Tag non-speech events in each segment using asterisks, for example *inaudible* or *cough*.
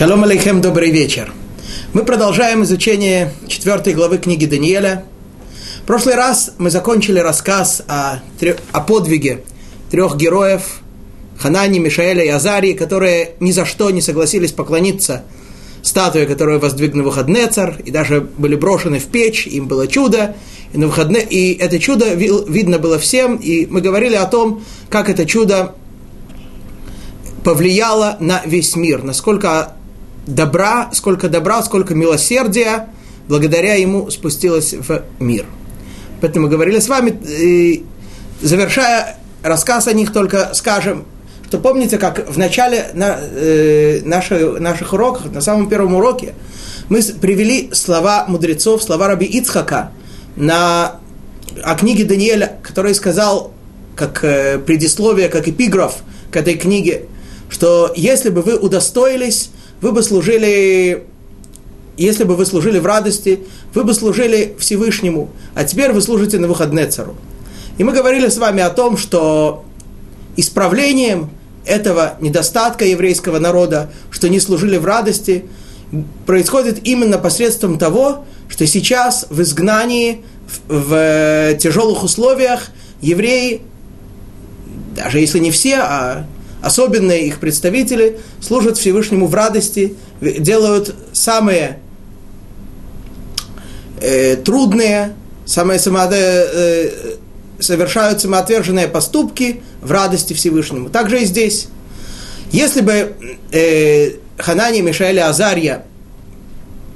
Шалом алейхем, добрый вечер. Мы продолжаем изучение четвертой главы книги Даниэля. В прошлый раз мы закончили рассказ о, о подвиге трех героев Ханани, Мишаэля и Азарии, которые ни за что не согласились поклониться статуе, которую воздвиг Навуходнецар, и даже были брошены в печь, им было чудо, и, на выходные, и это чудо видно было всем, и мы говорили о том, как это чудо повлияло на весь мир, насколько добра, сколько добра, сколько милосердия благодаря ему спустилось в мир. Поэтому мы говорили с вами, и завершая рассказ о них, только скажем, что помните, как в начале на, э, наших, наших уроков, на самом первом уроке, мы привели слова мудрецов, слова раби Ицхака на, о книге Даниэля, который сказал, как э, предисловие, как эпиграф к этой книге, что если бы вы удостоились вы бы служили, если бы вы служили в радости, вы бы служили Всевышнему, а теперь вы служите на выходные цару. И мы говорили с вами о том, что исправлением этого недостатка еврейского народа, что не служили в радости, происходит именно посредством того, что сейчас в изгнании, в, в тяжелых условиях евреи, даже если не все, а особенные их представители, служат Всевышнему в радости, делают самые э, трудные, самые само, э, совершают самоотверженные поступки в радости Всевышнему. Также и здесь. Если бы э, Ханани, Мишаэль Азарья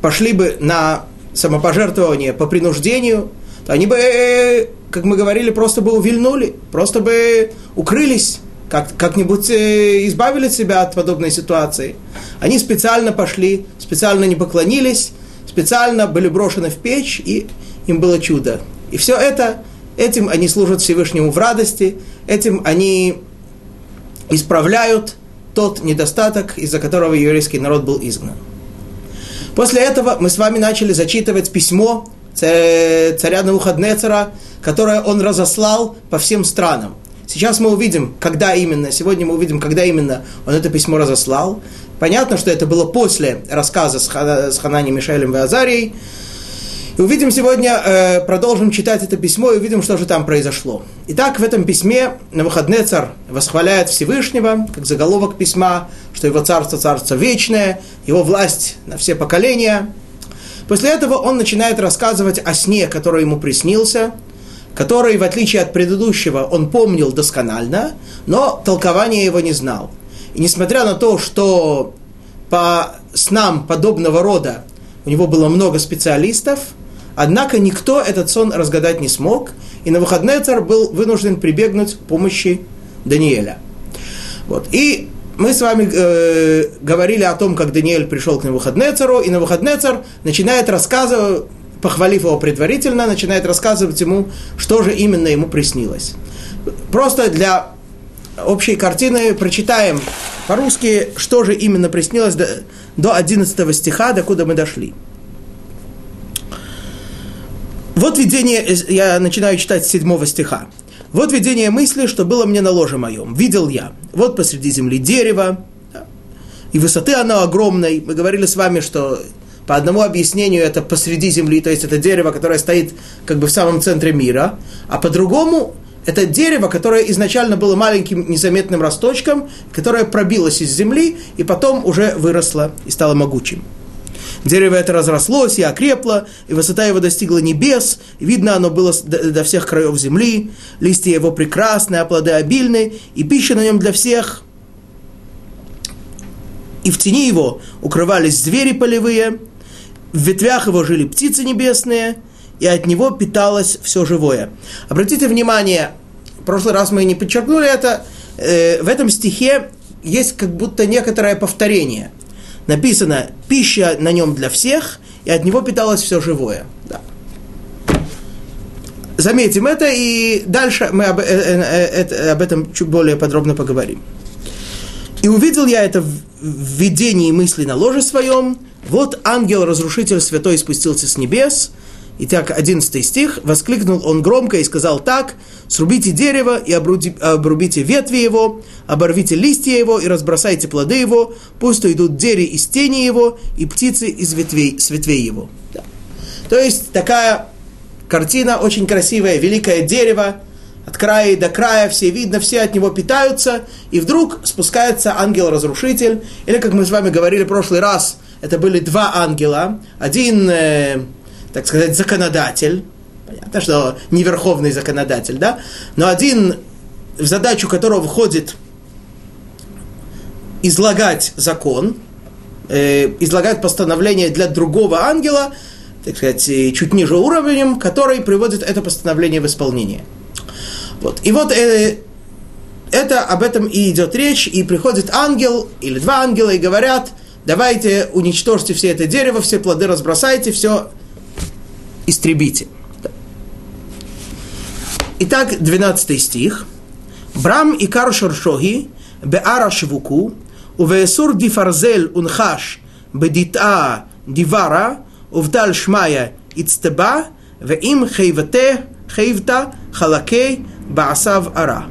пошли бы на самопожертвование по принуждению, то они бы, э, как мы говорили, просто бы увильнули, просто бы укрылись как, как-нибудь э, избавили себя от подобной ситуации. Они специально пошли, специально не поклонились, специально были брошены в печь, и им было чудо. И все это, этим они служат Всевышнему в радости, этим они исправляют тот недостаток, из-за которого еврейский народ был изгнан. После этого мы с вами начали зачитывать письмо царя Навуходнецера, которое он разослал по всем странам. Сейчас мы увидим, когда именно, сегодня мы увидим, когда именно он это письмо разослал. Понятно, что это было после рассказа с, Ха, с Ханани, Мишелем и Азарией. И увидим сегодня, э, продолжим читать это письмо и увидим, что же там произошло. Итак, в этом письме на выходные царь восхваляет Всевышнего, как заголовок письма, что его царство царство вечное, его власть на все поколения. После этого он начинает рассказывать о сне, который ему приснился – который, в отличие от предыдущего, он помнил досконально, но толкования его не знал. И несмотря на то, что по снам подобного рода у него было много специалистов, однако никто этот сон разгадать не смог, и на выходные царь был вынужден прибегнуть к помощи Даниэля. Вот. И мы с вами э, говорили о том, как Даниэль пришел к Навуходнецару, и Навуходнецар начинает рассказывать, похвалив его предварительно, начинает рассказывать ему, что же именно ему приснилось. Просто для общей картины прочитаем по-русски, что же именно приснилось до, до 11 стиха, до куда мы дошли. Вот видение, я начинаю читать с 7 стиха. Вот видение мысли, что было мне на ложе моем. Видел я, вот посреди земли дерево, и высоты оно огромной. Мы говорили с вами, что по одному объяснению это посреди земли, то есть это дерево, которое стоит как бы в самом центре мира, а по другому это дерево, которое изначально было маленьким незаметным росточком, которое пробилось из земли и потом уже выросло и стало могучим. Дерево это разрослось и окрепло, и высота его достигла небес, и видно оно было до всех краев земли, листья его прекрасные, а плоды обильные, и пища на нем для всех. И в тени его укрывались звери полевые, в ветвях его жили птицы небесные, и от него питалось все живое. Обратите внимание, в прошлый раз мы не подчеркнули это, э, в этом стихе есть как будто некоторое повторение. Написано «пища на нем для всех», и от него питалось все живое. Да. Заметим это, и дальше мы об, э, э, э, об этом чуть более подробно поговорим. И увидел я это в видении мысли на ложе своем, вот ангел-разрушитель святой спустился с небес, Итак, 11 стих. «Воскликнул он громко и сказал так, срубите дерево и обрубите ветви его, оборвите листья его и разбросайте плоды его, пусть уйдут дери из тени его и птицы из ветвей, с ветвей его». Да. То есть такая картина очень красивая, великое дерево, от края до края, все видно, все от него питаются, и вдруг спускается ангел-разрушитель, или, как мы с вами говорили в прошлый раз, это были два ангела, один э, так сказать, законодатель, понятно, что не верховный законодатель, да, но один, в задачу которого входит излагать закон, э, излагать постановление для другого ангела, так сказать, чуть ниже уровнем, который приводит это постановление в исполнение. Вот. И вот э, это об этом и идет речь, и приходит ангел или два ангела и говорят, давайте уничтожьте все это дерево, все плоды разбросайте, все истребите. Итак, 12 стих. Брам и Кар Шершоги, Беара Швуку, Увесур Дифарзель Унхаш, Бедитаа Дивара, Увдаль Шмая Ицтеба, Веим Хейвате, Хейвта, Халакей, Баасав Ара.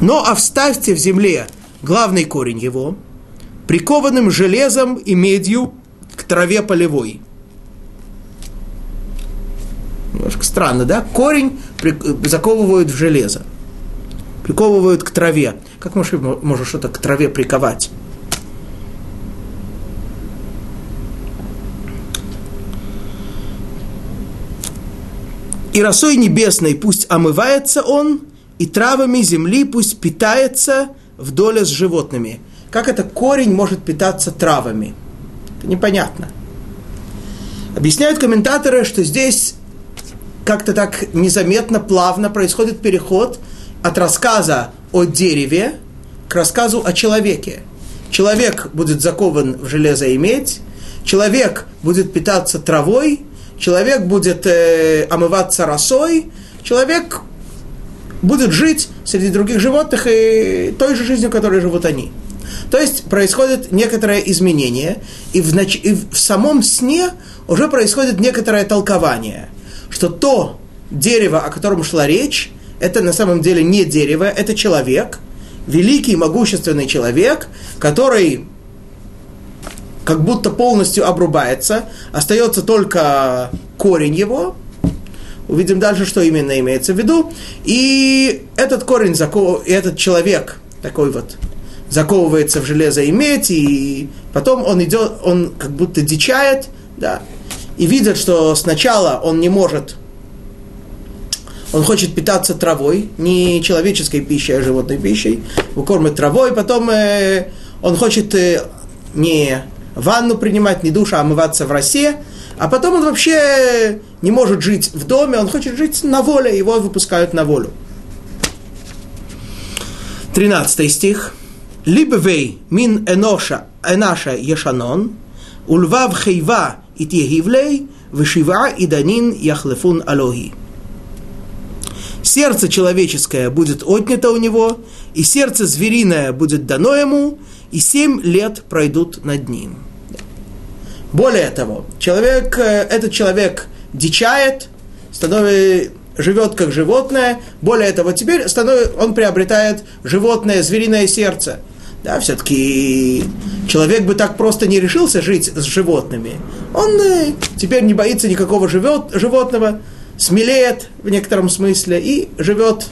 Но оставьте в земле главный корень его – прикованным железом и медью к траве полевой – Немножко странно, да? Корень заковывают в железо. Приковывают к траве. Как можно, можно что-то к траве приковать? И росой небесной пусть омывается он, и травами земли пусть питается в доле с животными. Как это корень может питаться травами? Это непонятно. Объясняют комментаторы, что здесь как-то так незаметно, плавно происходит переход от рассказа о дереве к рассказу о человеке. Человек будет закован в железо и медь, человек будет питаться травой, человек будет э, омываться росой, человек будет жить среди других животных и той же жизнью, которой живут они. То есть происходит некоторое изменение, и в, нач... и в самом сне уже происходит некоторое толкование – что то дерево, о котором шла речь, это на самом деле не дерево, это человек, великий, могущественный человек, который как будто полностью обрубается, остается только корень его. Увидим дальше, что именно имеется в виду. И этот корень, этот человек, такой вот, заковывается в железо и медь, и потом он идет, он как будто дичает, да, и видят, что сначала он не может, он хочет питаться травой, не человеческой пищей, а животной пищей, его кормят травой, потом э, он хочет э, не ванну принимать, не душ, а омываться в росе, а потом он вообще не может жить в доме, он хочет жить на воле, его выпускают на волю. 13 стих. Либвей мин эноша, энаша ешанон, ульвав хейва итьегивлей, вышива и данин яхлефун алохи. Сердце человеческое будет отнято у него, и сердце звериное будет дано ему, и семь лет пройдут над ним. Более того, человек, э, этот человек дичает, становится, живет как животное. Более того, теперь становится, он приобретает животное, звериное сердце – да, все-таки человек бы так просто не решился жить с животными. Он э, теперь не боится никакого живет, животного, смелеет в некотором смысле и живет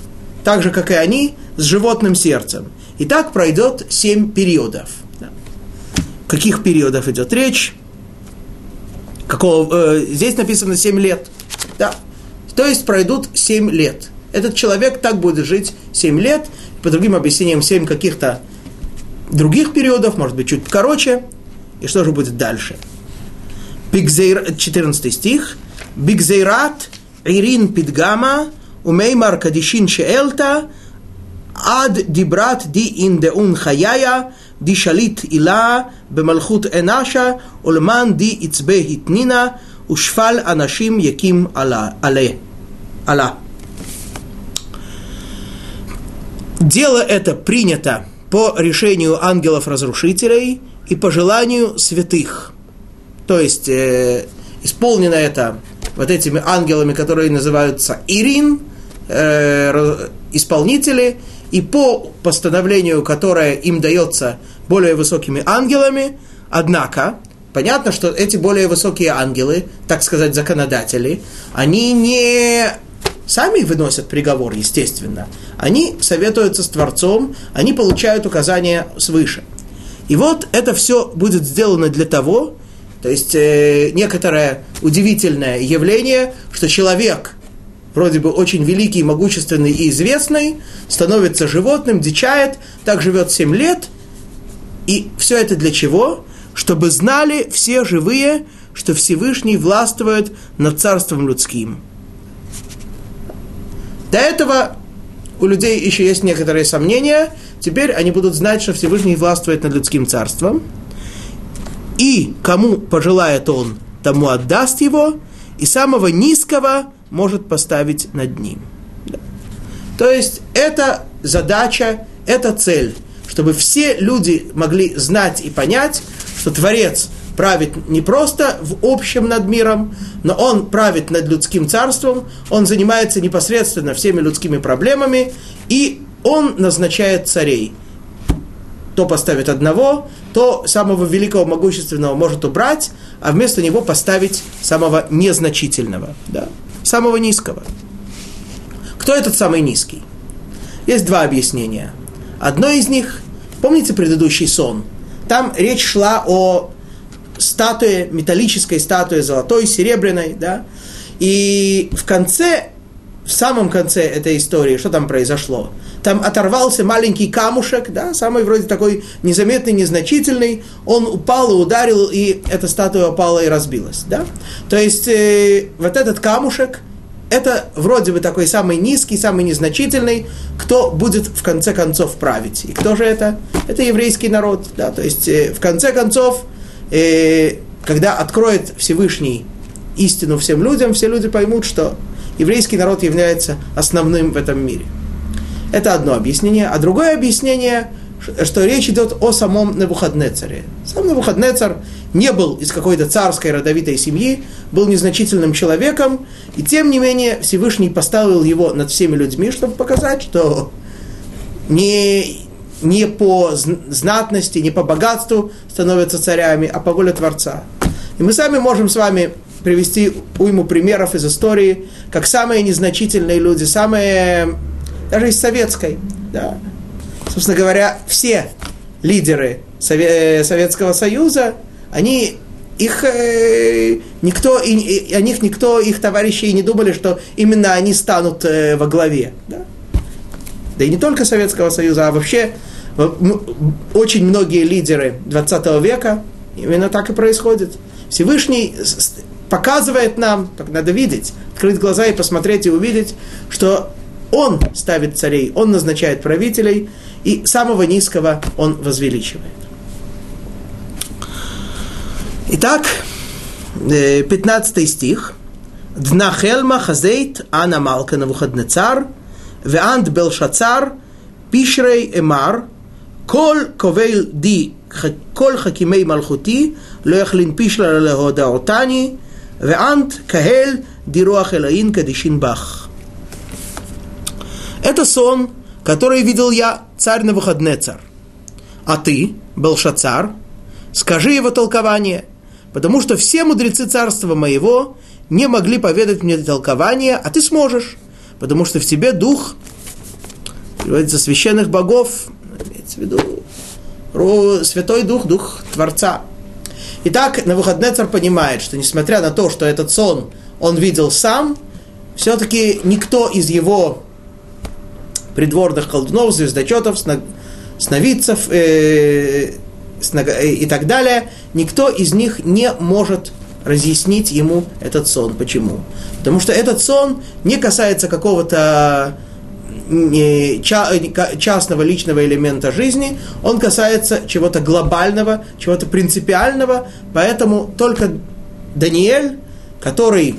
так же, как и они, с животным сердцем. И так пройдет семь периодов. Да. Каких периодов идет речь? Какого, э, здесь написано семь лет. Да. То есть пройдут семь лет. Этот человек так будет жить семь лет. По другим объяснениям, семь каких-то других периодов, может быть, чуть короче. И что же будет дальше? 14 стих. Бигзейрат, Ирин Питгама Умеймар Кадишин Шеэлта, Ад Дибрат Ди Индеун Хаяя, Ди Шалит Ила, Бемалхут Энаша, Ульман Ди Ицбе Хитнина, Ушфал Анашим Яким ала Але. ала. Дело это принято по решению ангелов-разрушителей и по желанию святых. То есть, э, исполнено это вот этими ангелами, которые называются Ирин, э, исполнители, и по постановлению, которое им дается более высокими ангелами, однако, понятно, что эти более высокие ангелы, так сказать, законодатели, они не сами выносят приговор, естественно. Они советуются с Творцом, они получают указания свыше. И вот это все будет сделано для того, то есть э, некоторое удивительное явление, что человек, вроде бы очень великий, могущественный и известный, становится животным, дичает, так живет 7 лет. И все это для чего? Чтобы знали все живые, что Всевышний властвует над царством людским. До этого у людей еще есть некоторые сомнения. Теперь они будут знать, что Всевышний властвует над людским царством. И кому пожелает он, тому отдаст его, и самого низкого может поставить над ним. Да. То есть это задача, это цель, чтобы все люди могли знать и понять, что Творец правит не просто в общем над миром, но он правит над людским царством, он занимается непосредственно всеми людскими проблемами, и он назначает царей. То поставит одного, то самого великого, могущественного может убрать, а вместо него поставить самого незначительного, да, самого низкого. Кто этот самый низкий? Есть два объяснения. Одно из них, помните предыдущий сон? Там речь шла о статуе, металлической статуе, золотой, серебряной, да, и в конце, в самом конце этой истории, что там произошло? Там оторвался маленький камушек, да, самый вроде такой незаметный, незначительный, он упал и ударил, и эта статуя упала и разбилась, да. То есть э, вот этот камушек, это вроде бы такой самый низкий, самый незначительный, кто будет в конце концов править. И кто же это? Это еврейский народ. Да? То есть, э, в конце концов, э, когда откроет Всевышний истину всем людям, все люди поймут, что еврейский народ является основным в этом мире. Это одно объяснение. А другое объяснение, что речь идет о самом Навуходнецаре. Сам Навуходнецар не был из какой-то царской родовитой семьи, был незначительным человеком, и тем не менее Всевышний поставил его над всеми людьми, чтобы показать, что не, не по знатности, не по богатству становятся царями, а по воле Творца. И мы сами можем с вами привести уйму примеров из истории, как самые незначительные люди, самые, даже из советской, да. Собственно говоря, все лидеры Советского Союза, они их э, никто, и, о них никто, их товарищи и не думали, что именно они станут э, во главе. Да? Да и не только Советского Союза, а вообще очень многие лидеры 20 века, именно так и происходит. Всевышний показывает нам, так надо видеть, открыть глаза и посмотреть и увидеть, что он ставит царей, он назначает правителей, и самого низкого он возвеличивает. Итак, 15 стих. Днахельма хазейт ана малка навуходнецар, веант белшацар, пишрей эмар, כל קובל די, כל חכימי מלכותי, לא יכלין פישלה להודעותני, ואנט קהל ди руах элаин кадишин бах. Это сон, который видел я, царь на выходный царь. А ты, Белшацар, скажи его толкование, потому что все мудрецы царства моего не могли поведать мне толкование, а ты сможешь, потому что в тебе дух, переводится, священных богов, имеется в виду Святой Дух, Дух Творца. Итак, на выходный царь понимает, что несмотря на то, что этот сон он видел сам, все-таки никто из его придворных колдунов, звездочетов, сновидцев э, э, и так далее, никто из них не может разъяснить ему этот сон. Почему? Потому что этот сон не касается какого-то частного личного элемента жизни, он касается чего-то глобального, чего-то принципиального, поэтому только Даниэль, который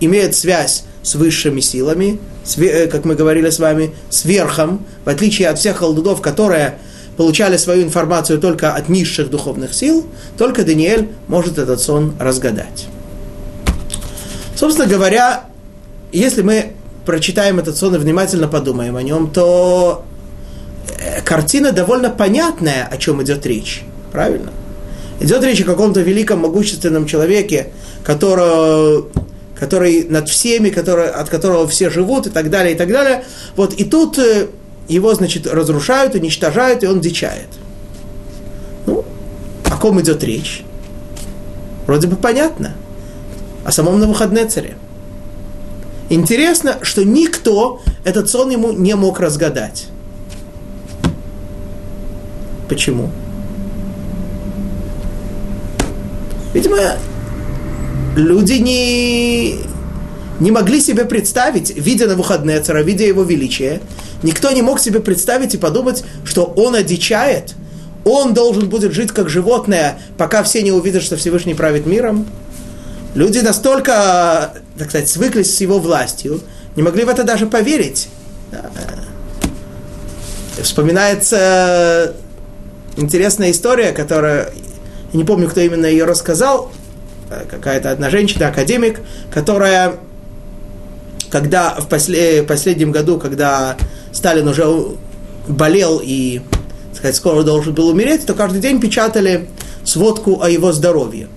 имеет связь с высшими силами, э, как мы говорили с вами, с верхом, в отличие от всех халдудов, которые получали свою информацию только от низших духовных сил, только Даниэль может этот сон разгадать. Собственно говоря, если мы прочитаем этот сон и внимательно подумаем о нем, то э, картина довольно понятная, о чем идет речь. Правильно? Идет речь о каком-то великом, могущественном человеке, который, который над всеми, который, от которого все живут и так далее, и так далее. Вот, и тут э, его, значит, разрушают, уничтожают, и он дичает. Ну, о ком идет речь? Вроде бы понятно. О самом Навуходнецаре. Интересно, что никто этот сон ему не мог разгадать. Почему? Видимо, люди не, не могли себе представить, видя на выходные цара, видя его величие, никто не мог себе представить и подумать, что он одичает, он должен будет жить как животное, пока все не увидят, что Всевышний правит миром. Люди настолько, так сказать, свыклись с его властью, не могли в это даже поверить. Вспоминается интересная история, которая, я не помню, кто именно ее рассказал, какая-то одна женщина, академик, которая, когда в после, последнем году, когда Сталин уже болел и, так сказать, скоро должен был умереть, то каждый день печатали сводку о его здоровье.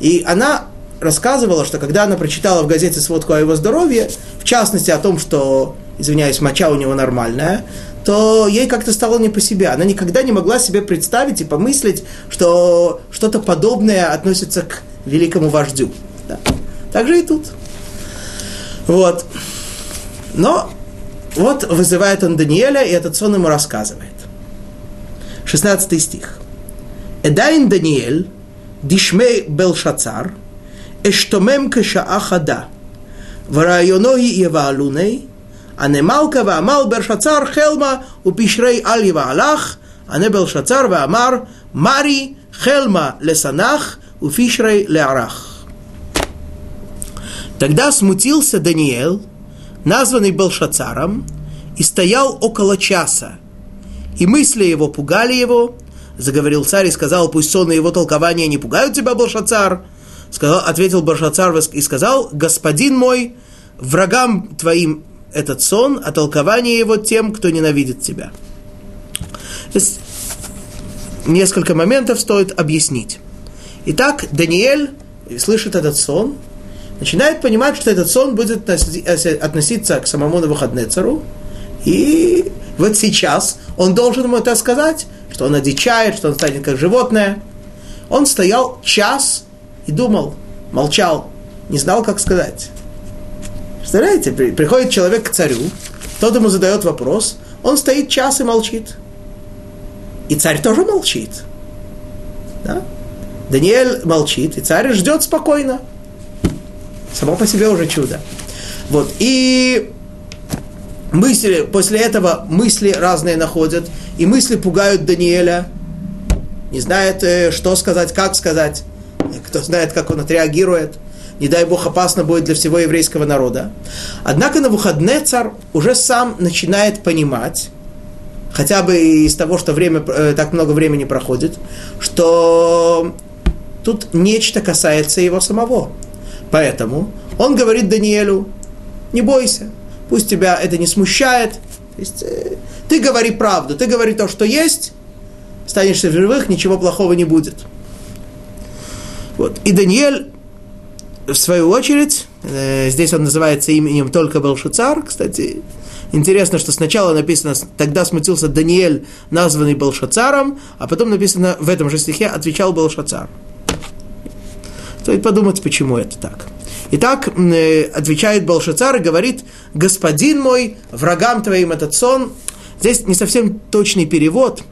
И она рассказывала, что когда она прочитала в газете сводку о его здоровье, в частности о том, что, извиняюсь, моча у него нормальная, то ей как-то стало не по себе. Она никогда не могла себе представить и помыслить, что что-то подобное относится к великому вождю. Да. Так же и тут. Вот. Но вот вызывает он Даниэля, и этот сон ему рассказывает. 16 стих. Эдайн Даниэль, дишмей Белшацар, эштомем кешаа хада, варайоноги еваалуней, הנמלכה ועמל ברשצר חלמה ופשרי על יבעלך, ענה ברשצר ואמר, מרי חלמה לסנח ופשרי לערך. Тогда смутился Даниил, названный Белшацаром, и стоял около часа. И мысли его пугали его. Заговорил царь и сказал, пусть сон и его толкования не пугают тебя, Белшацар, сказал, ответил Баршацар и сказал, господин мой, врагам твоим этот сон, а толкование его тем, кто ненавидит тебя. Несколько моментов стоит объяснить. Итак, Даниэль слышит этот сон, начинает понимать, что этот сон будет относиться к самому Навуходнецару, и вот сейчас он должен ему это сказать, что он одичает, что он станет как животное. Он стоял час и думал, молчал, не знал, как сказать. Представляете, приходит человек к царю, тот ему задает вопрос, он стоит час и молчит. И царь тоже молчит. Да? Даниэль молчит, и царь ждет спокойно. Само по себе уже чудо. Вот. И мысли, после этого мысли разные находят, и мысли пугают Даниэля, не знает, э, что сказать, как сказать кто знает, как он отреагирует. Не дай Бог, опасно будет для всего еврейского народа. Однако на выходные царь уже сам начинает понимать, хотя бы из того, что время, э, так много времени проходит, что тут нечто касается его самого. Поэтому он говорит Даниэлю, не бойся, пусть тебя это не смущает, то есть, э, ты говори правду, ты говори то, что есть, станешься в живых, ничего плохого не будет. Вот. И Даниэль, в свою очередь, э, здесь он называется именем только Белшицар, кстати, Интересно, что сначала написано, тогда смутился Даниэль, названный Белшацаром, а потом написано в этом же стихе, отвечал Белшацар. Стоит подумать, почему это так. Итак, э, отвечает Белшацар и говорит, господин мой, врагам твоим этот сон. Здесь не совсем точный перевод,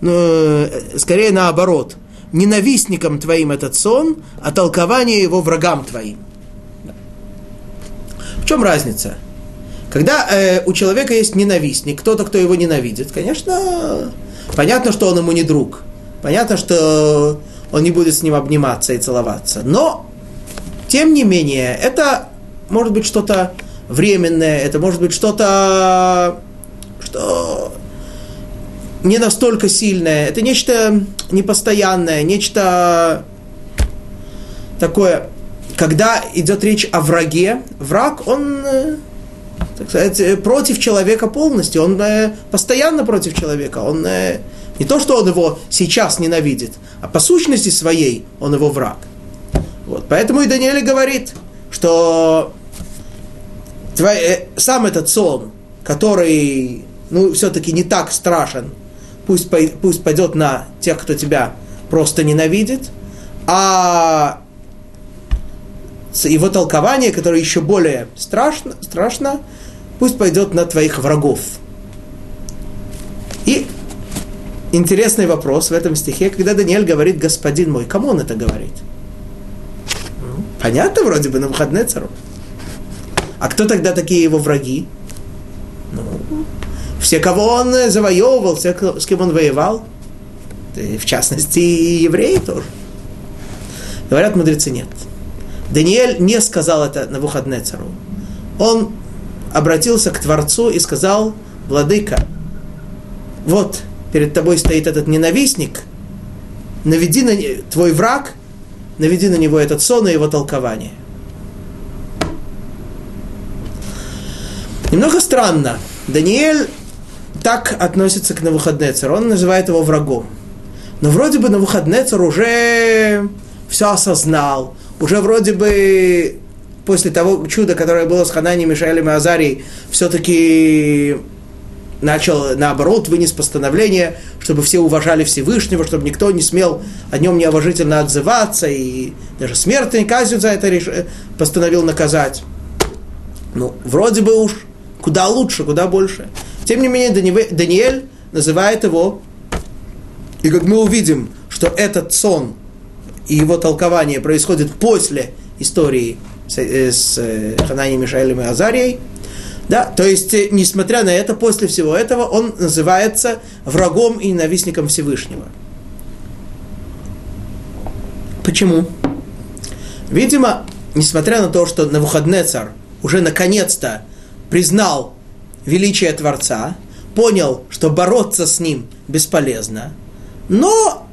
но э, скорее наоборот ненавистникам твоим этот сон, а толкование его врагам твоим. В чем разница? Когда э, у человека есть ненавистник, кто-то, кто его ненавидит, конечно, понятно, что он ему не друг. Понятно, что он не будет с ним обниматься и целоваться. Но, тем не менее, это может быть что-то временное, это может быть что-то, что не настолько сильное, это нечто непостоянное, нечто такое, когда идет речь о враге, враг, он, э, так сказать, против человека полностью, он постоянно против человека, он не то, что он его сейчас ненавидит, а по сущности своей он его враг. Вот. Поэтому и Даниэль говорит, что твой, э, сам этот сон, который ну, все-таки не так страшен, пусть, пусть пойдет на тех, кто тебя просто ненавидит, а его толкование, которое еще более страшно, страшно, пусть пойдет на твоих врагов. И интересный вопрос в этом стихе, когда Даниэль говорит «Господин мой», кому он это говорит? Ну, понятно вроде бы на выходные цару. А кто тогда такие его враги? Ну, все, кого он завоевывал, все, с кем он воевал, в частности, и евреи тоже. Говорят мудрецы, нет. Даниэль не сказал это на выходные цару. Он обратился к Творцу и сказал, Владыка, вот перед тобой стоит этот ненавистник, наведи на твой враг, наведи на него этот сон и его толкование. Немного странно. Даниэль так относится к Навуходнецеру. Он называет его врагом. Но вроде бы Навуходнецер уже все осознал. Уже вроде бы после того чуда, которое было с Хананием, Мишаэлем и Азарией, все-таки начал, наоборот, вынес постановление, чтобы все уважали Всевышнего, чтобы никто не смел о нем неуважительно отзываться, и даже смертной казнью за это реш... постановил наказать. Ну, вроде бы уж куда лучше, куда больше. Тем не менее, Даниэль называет его, и как мы увидим, что этот сон и его толкование происходит после истории с, э, с э, Хананием, Мишаэлем и Азарией, да, то есть, э, несмотря на это, после всего этого, он называется врагом и ненавистником Всевышнего. Почему? Видимо, несмотря на то, что Навуходнецар уже наконец-то признал величие Творца, понял, что бороться с ним бесполезно, но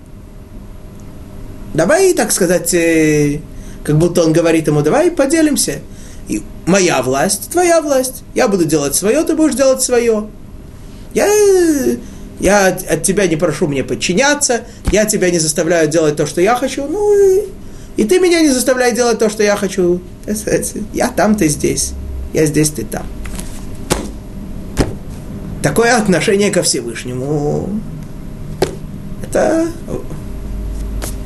давай, так сказать, э, как будто он говорит ему, давай поделимся. И моя власть, твоя власть. Я буду делать свое, ты будешь делать свое. Я, я от тебя не прошу мне подчиняться, я тебя не заставляю делать то, что я хочу, ну и, и ты меня не заставляй делать то, что я хочу. Я там, ты здесь. Я здесь, ты там такое отношение ко Всевышнему, это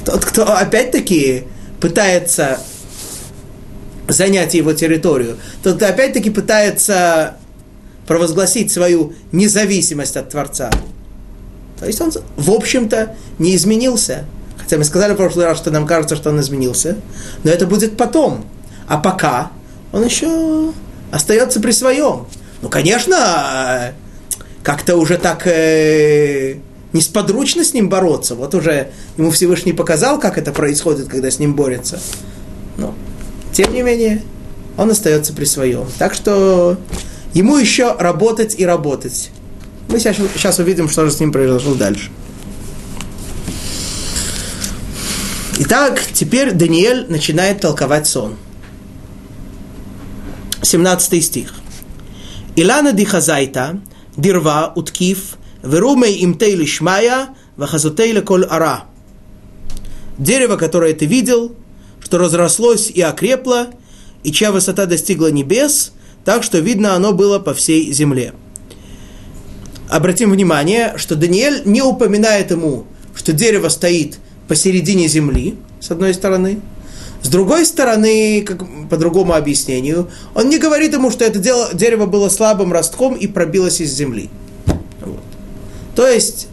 тот, кто опять-таки пытается занять его территорию, тот, кто опять-таки пытается провозгласить свою независимость от Творца. То есть он, в общем-то, не изменился. Хотя мы сказали в прошлый раз, что нам кажется, что он изменился. Но это будет потом. А пока он еще остается при своем. Ну, конечно, как-то уже так э, несподручно с ним бороться. Вот уже ему Всевышний показал, как это происходит, когда с ним борется. Но, тем не менее, он остается при своем. Так что ему еще работать и работать. Мы сейчас, сейчас увидим, что же с ним произошло дальше. Итак, теперь Даниэль начинает толковать сон. 17 стих. Илана дихазайта – дирва, уткив, верумей имтей лишмая, вахазутей коль ара. Дерево, которое ты видел, что разрослось и окрепло, и чья высота достигла небес, так что видно оно было по всей земле. Обратим внимание, что Даниэль не упоминает ему, что дерево стоит посередине земли, с одной стороны, с другой стороны, как, по другому объяснению, он не говорит ему, что это дело, дерево было слабым ростком и пробилось из земли. Вот. То есть,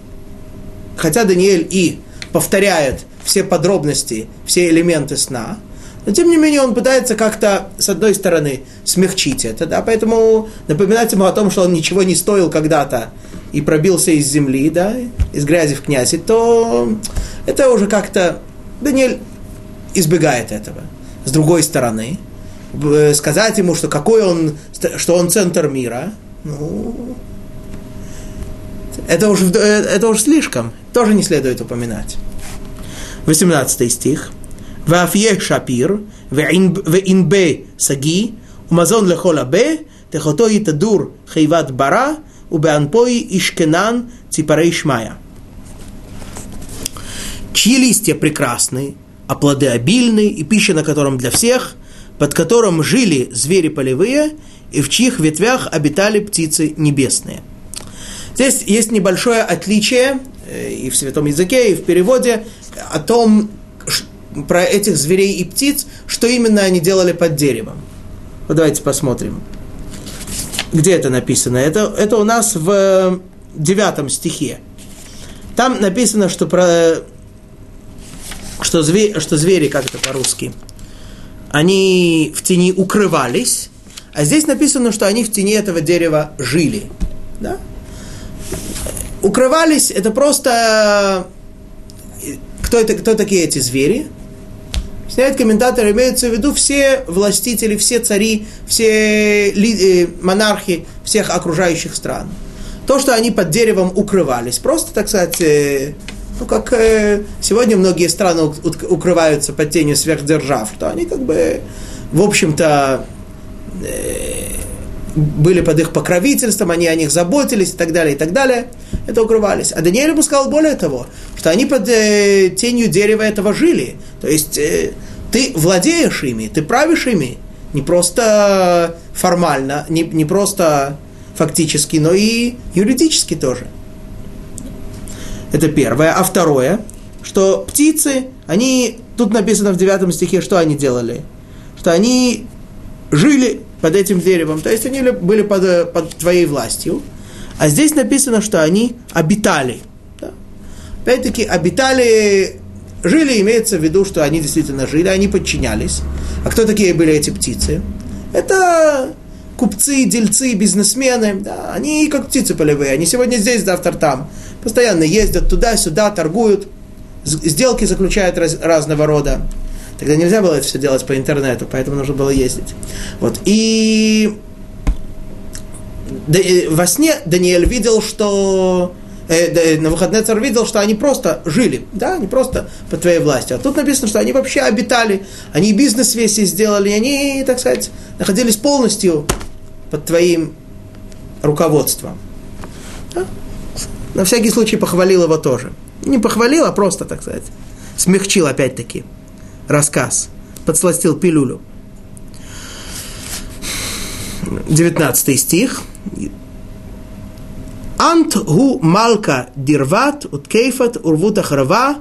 хотя Даниэль и повторяет все подробности, все элементы сна, но тем не менее он пытается как-то, с одной стороны, смягчить это, да, поэтому напоминать ему о том, что он ничего не стоил когда-то и пробился из земли, да, из грязи в князи, то это уже как-то Даниэль избегает этого. С другой стороны, сказать ему, что какой он, что он центр мира, ну, это уж, это уж слишком, тоже не следует упоминать. 18 стих. Вафье Шапир, Ваинбе Саги, Умазон лехола Лехолабе, Техотой Тадур Хейват Бара, Убеанпои Ишкенан Ципарей Шмая. Чьи листья прекрасны, а плоды обильны, и пища на котором для всех, под которым жили звери полевые, и в чьих ветвях обитали птицы небесные. Здесь есть небольшое отличие э, и в святом языке, и в переводе о том, про этих зверей и птиц, что именно они делали под деревом. Вот давайте посмотрим. Где это написано? Это, это у нас в девятом стихе. Там написано, что, про, что, звери, что звери, как это по-русски, они в тени укрывались, а здесь написано, что они в тени этого дерева жили. Да? Укрывались, это просто... Кто, это, кто такие эти звери? Сняет комментаторы, имеются в виду все властители, все цари, все ли, э, монархи всех окружающих стран. То, что они под деревом укрывались, просто, так сказать, э, ну, как э, сегодня многие страны укрываются под тенью сверхдержав, что они как бы, в общем-то, э, были под их покровительством, они о них заботились и так далее, и так далее. Это укрывались. А Даниэль сказал более того, что они под э, тенью дерева этого жили. То есть э, ты владеешь ими, ты правишь ими. Не просто формально, не, не просто фактически, но и юридически тоже. Это первое. А второе, что птицы, они, тут написано в девятом стихе, что они делали? Что они жили под этим деревом, то есть они были под, под твоей властью. А здесь написано, что они обитали. Да? Опять-таки, обитали, жили, имеется в виду, что они действительно жили, они подчинялись. А кто такие были эти птицы? Это купцы, дельцы, бизнесмены, да, они как птицы полевые, они сегодня здесь, завтра там. Постоянно ездят туда-сюда, торгуют, сделки заключают раз, разного рода. Тогда нельзя было это все делать по интернету, поэтому нужно было ездить. Вот. И во сне Даниэль видел, что э, на выходные царь видел, что они просто жили, да, они просто под твоей властью. А тут написано, что они вообще обитали, они бизнес весь сделали, они, так сказать, находились полностью под твоим руководством. Да? На всякий случай похвалил его тоже. Не похвалил, а просто, так сказать, смягчил опять-таки рассказ, подсластил пилюлю. 19 стих. Ант гу малка дирват уткейфат урвут ахрава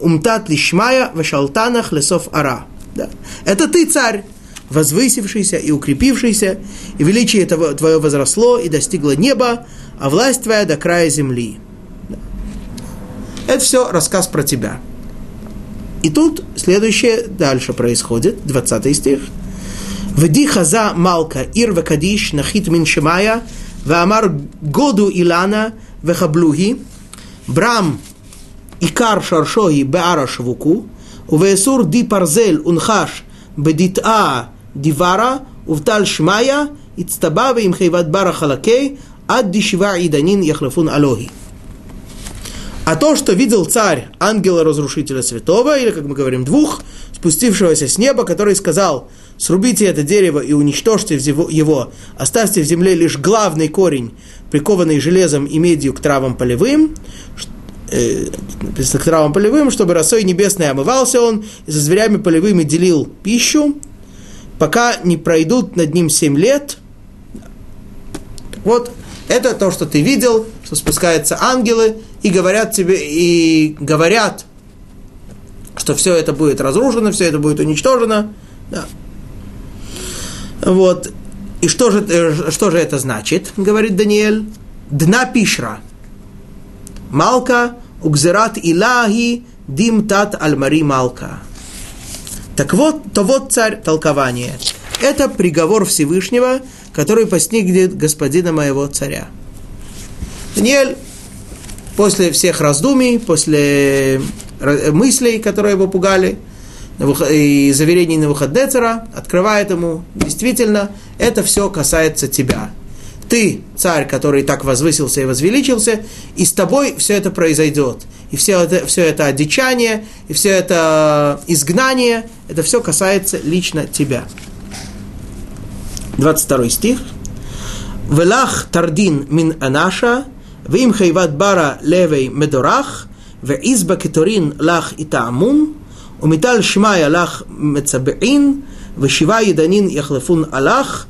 умтат лишмая вашалтанах лесов ара. Да. Это ты, царь, возвысившийся и укрепившийся, и величие твое возросло и достигло неба, а власть твоя до края земли. Да. Это все рассказ про тебя. И тут следующее дальше происходит, 20 стих. Вдихаза Малка Ирва Кадиш Нахит Миншимая Ваамар Году Илана Вехаблуги Брам Икар Шаршои Беара Швуку Увесур Ди Парзель Унхаш Бедитаа Дивара Увталь Шмая Ицтаба им Хейват Бара Халакей Ад Дишива Иданин Яхлафун Алохи. А то, что видел царь ангела разрушителя святого, или, как мы говорим, двух, спустившегося с неба, который сказал, срубите это дерево и уничтожьте его, оставьте в земле лишь главный корень, прикованный железом и медью к травам полевым, э, к травам полевым, чтобы росой небесной омывался он, и со зверями полевыми делил пищу, пока не пройдут над ним семь лет. Вот это то, что ты видел, что спускаются ангелы и говорят тебе, и говорят, что все это будет разрушено, все это будет уничтожено. Да. Вот. И что же, э, что же это значит, говорит Даниэль? Дна пишра. Малка угзерат илахи дим тат альмари малка. Так вот, то вот царь толкование. Это приговор Всевышнего – который постигнет господина моего царя. Даниэль после всех раздумий, после мыслей, которые его пугали, и заверений на Навуходнецера, открывает ему, действительно, это все касается тебя. Ты, царь, который так возвысился и возвеличился, и с тобой все это произойдет. и все это, все это одичание, и все это изгнание, это все касается лично тебя. 22 стих. Велах тардин мин анаша, вим хайват бара левей медорах, ואיזבה קטורין לך יטעמון, ומטל שמעיה לך מצבעין, ושבעה ידנין יחלפון הלך,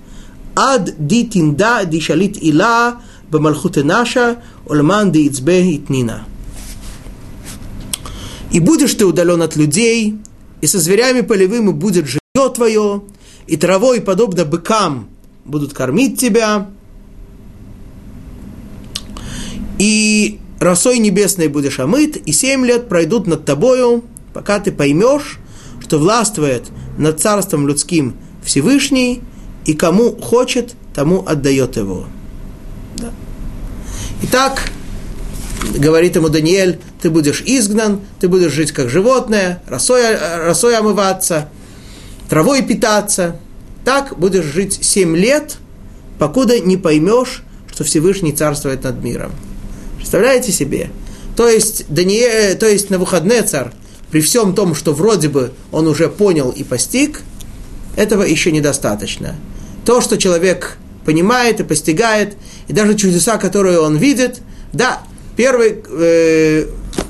עד די תנדע די שליט עילה במלכות נשה, ולמען די יצבה יתנינה. И будешь ты удален от людей, и со зверями полевыми будет жилье твое, и травой, подобно быкам, будут кормить тебя, и росой небесной будешь омыт, и семь лет пройдут над тобою, пока ты поймешь, что властвует над царством людским Всевышний, и кому хочет, тому отдает его. Да. Итак, говорит ему Даниэль, ты будешь изгнан, ты будешь жить как животное, росой, росой омываться, травой питаться. Так будешь жить семь лет, покуда не поймешь, что Всевышний царствует над миром. Представляете себе? То есть, Даниэль, то есть на выходные царь, при всем том, что вроде бы он уже понял и постиг, этого еще недостаточно. То, что человек понимает и постигает, и даже чудеса, которые он видит, да, первый, э,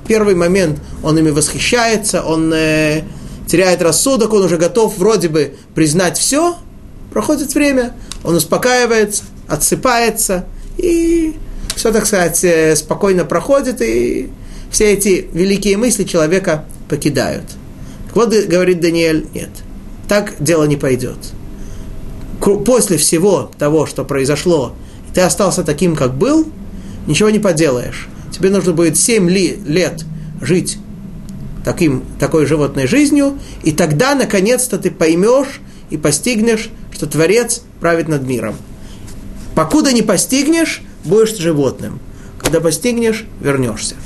первый момент он ими восхищается, он э, теряет рассудок, он уже готов вроде бы признать все, проходит время, он успокаивается, отсыпается, и все, так сказать, э, спокойно проходит, и все эти великие мысли человека покидают. Так вот, говорит Даниэль, нет, так дело не пойдет. После всего того, что произошло, ты остался таким, как был, ничего не поделаешь. Тебе нужно будет 7 ли, лет жить таким, такой животной жизнью, и тогда, наконец-то, ты поймешь и постигнешь, что Творец правит над миром. Покуда не постигнешь, будешь животным. Когда постигнешь, вернешься.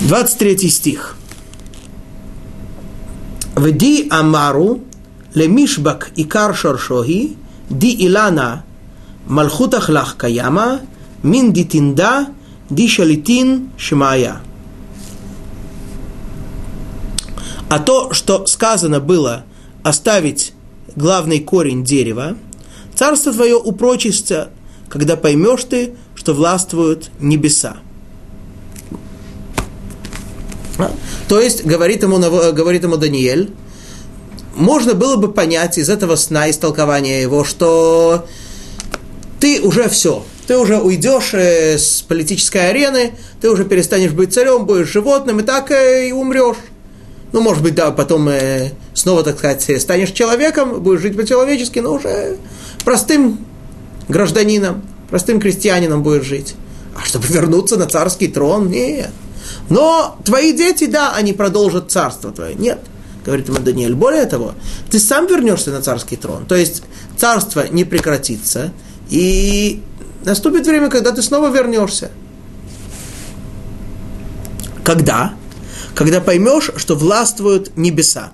23 стих. Вди амару лемишбак икар шоршоги ди илана малхутах лах каяма мин дитинда ди шалитин шмая. А то, что сказано было оставить главный корень дерева, царство твое упрочится, когда поймешь ты, что властвуют небеса. А? То есть, говорит ему, говорит ему Даниэль, можно было бы понять из этого сна, из толкования его, что ты уже все, ты уже уйдешь э, с политической арены, ты уже перестанешь быть царем, будешь животным, и так э, и умрешь. Ну, может быть, да, потом э, снова, так сказать, станешь человеком, будешь жить по-человечески, но уже простым гражданином, простым крестьянином будешь жить. А чтобы вернуться на царский трон, нет. Но твои дети, да, они продолжат царство твое. Нет, говорит ему Даниэль. Более того, ты сам вернешься на царский трон. То есть царство не прекратится, и наступит время, когда ты снова вернешься. Когда? Когда поймешь, что властвуют небеса.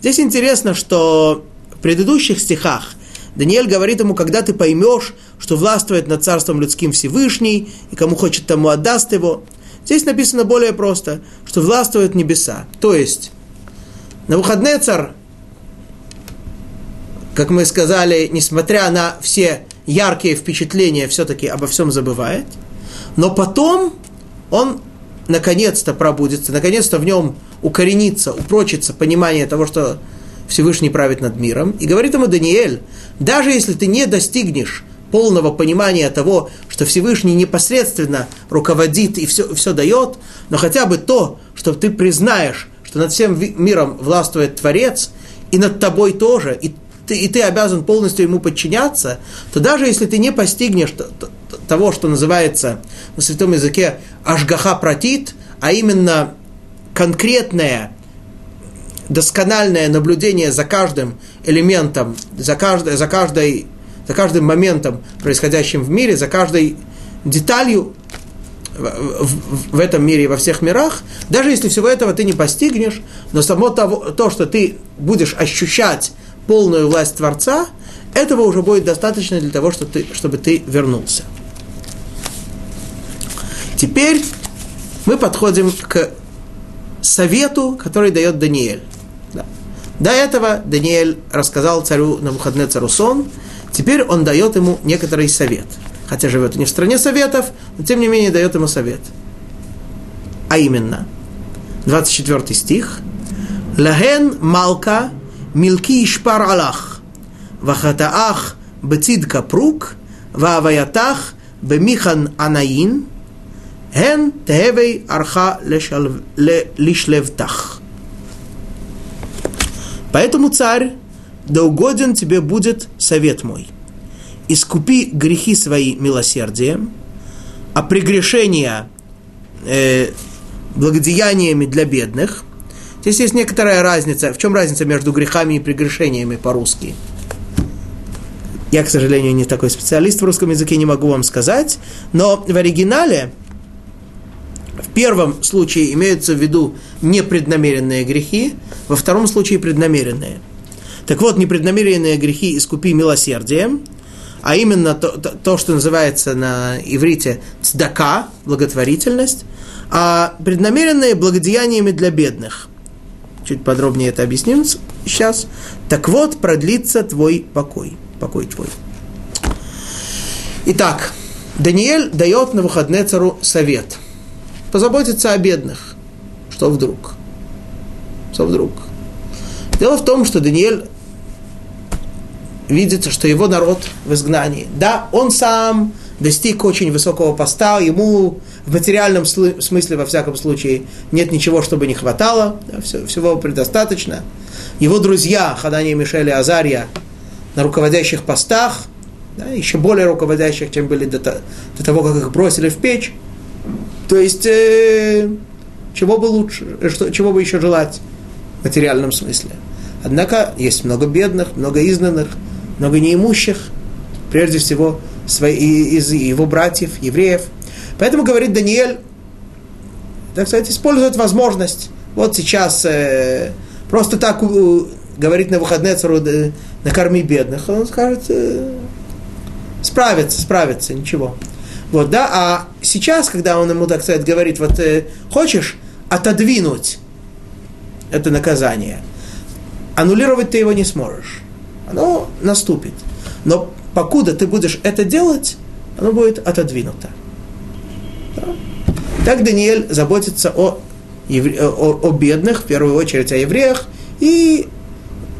Здесь интересно, что в предыдущих стихах Даниэль говорит ему, когда ты поймешь, что властвует над царством людским Всевышний, и кому хочет, тому отдаст его. Здесь написано более просто, что властвуют небеса. То есть, на выходные царь, как мы сказали, несмотря на все яркие впечатления, все-таки обо всем забывает. Но потом он наконец-то пробудется, наконец-то в нем укоренится, упрочится понимание того, что Всевышний правит над миром. И говорит ему Даниэль, даже если ты не достигнешь полного понимания того, что Всевышний непосредственно руководит и все, все дает, но хотя бы то, что ты признаешь, что над всем миром властвует Творец, и над тобой тоже, и ты, и ты обязан полностью ему подчиняться, то даже если ты не постигнешь того, что называется на святом языке ашгаха протит, а именно конкретное доскональное наблюдение за каждым элементом, за, каждой, за, каждой, за каждым моментом, происходящим в мире, за каждой деталью в, в, в этом мире и во всех мирах, даже если всего этого ты не постигнешь, но само того, то, что ты будешь ощущать полную власть Творца, этого уже будет достаточно для того, чтобы ты, чтобы ты вернулся. Теперь мы подходим к совету, который дает Даниэль. До этого Даниэль рассказал царю на выходные цару сон, теперь он дает ему некоторый совет. Хотя живет не в стране советов, но тем не менее дает ему совет. А именно, 24 стих. Лаген малка милки ишпар алах, вахатаах бецид капрук, вааваятах бемихан анаин, Эн тевей арха лишлевтах. Поэтому, царь, да угоден тебе будет совет мой. Искупи грехи свои милосердием, а прегрешения э, благодеяниями для бедных. Здесь есть некоторая разница. В чем разница между грехами и прегрешениями по-русски? Я, к сожалению, не такой специалист в русском языке, не могу вам сказать. Но в оригинале в первом случае имеются в виду непреднамеренные грехи, во втором случае преднамеренные. Так вот, непреднамеренные грехи искупи милосердием, а именно то, то, то что называется на иврите цдака, благотворительность, а преднамеренные благодеяниями для бедных. Чуть подробнее это объясним сейчас. Так вот, продлится твой покой, покой твой. Итак, Даниэль дает на выходные цару совет – позаботиться о бедных. Что вдруг? Что вдруг? Дело в том, что Даниэль видит, что его народ в изгнании. Да, он сам достиг очень высокого поста, ему в материальном смысле, во всяком случае, нет ничего, чтобы не хватало, да, все, всего предостаточно. Его друзья, Хадания, Мишель и Азария, на руководящих постах, да, еще более руководящих, чем были до, до того, как их бросили в печь, то есть, э, чего бы лучше, э, что, чего бы еще желать в материальном смысле. Однако есть много бедных, много изгнанных, много неимущих, прежде всего свои, из его братьев, евреев. Поэтому говорит Даниэль, так сказать, использует возможность. Вот сейчас э, просто так э, говорить на выходные цару, э, накорми бедных, он скажет, э, справится, справится, ничего. Вот, да, а сейчас, когда он ему, так сказать, говорит, вот э, хочешь отодвинуть это наказание, аннулировать ты его не сможешь. Оно наступит. Но покуда ты будешь это делать, оно будет отодвинуто. Да? Так Даниэль заботится о, евре... о, о бедных, в первую очередь о евреях, и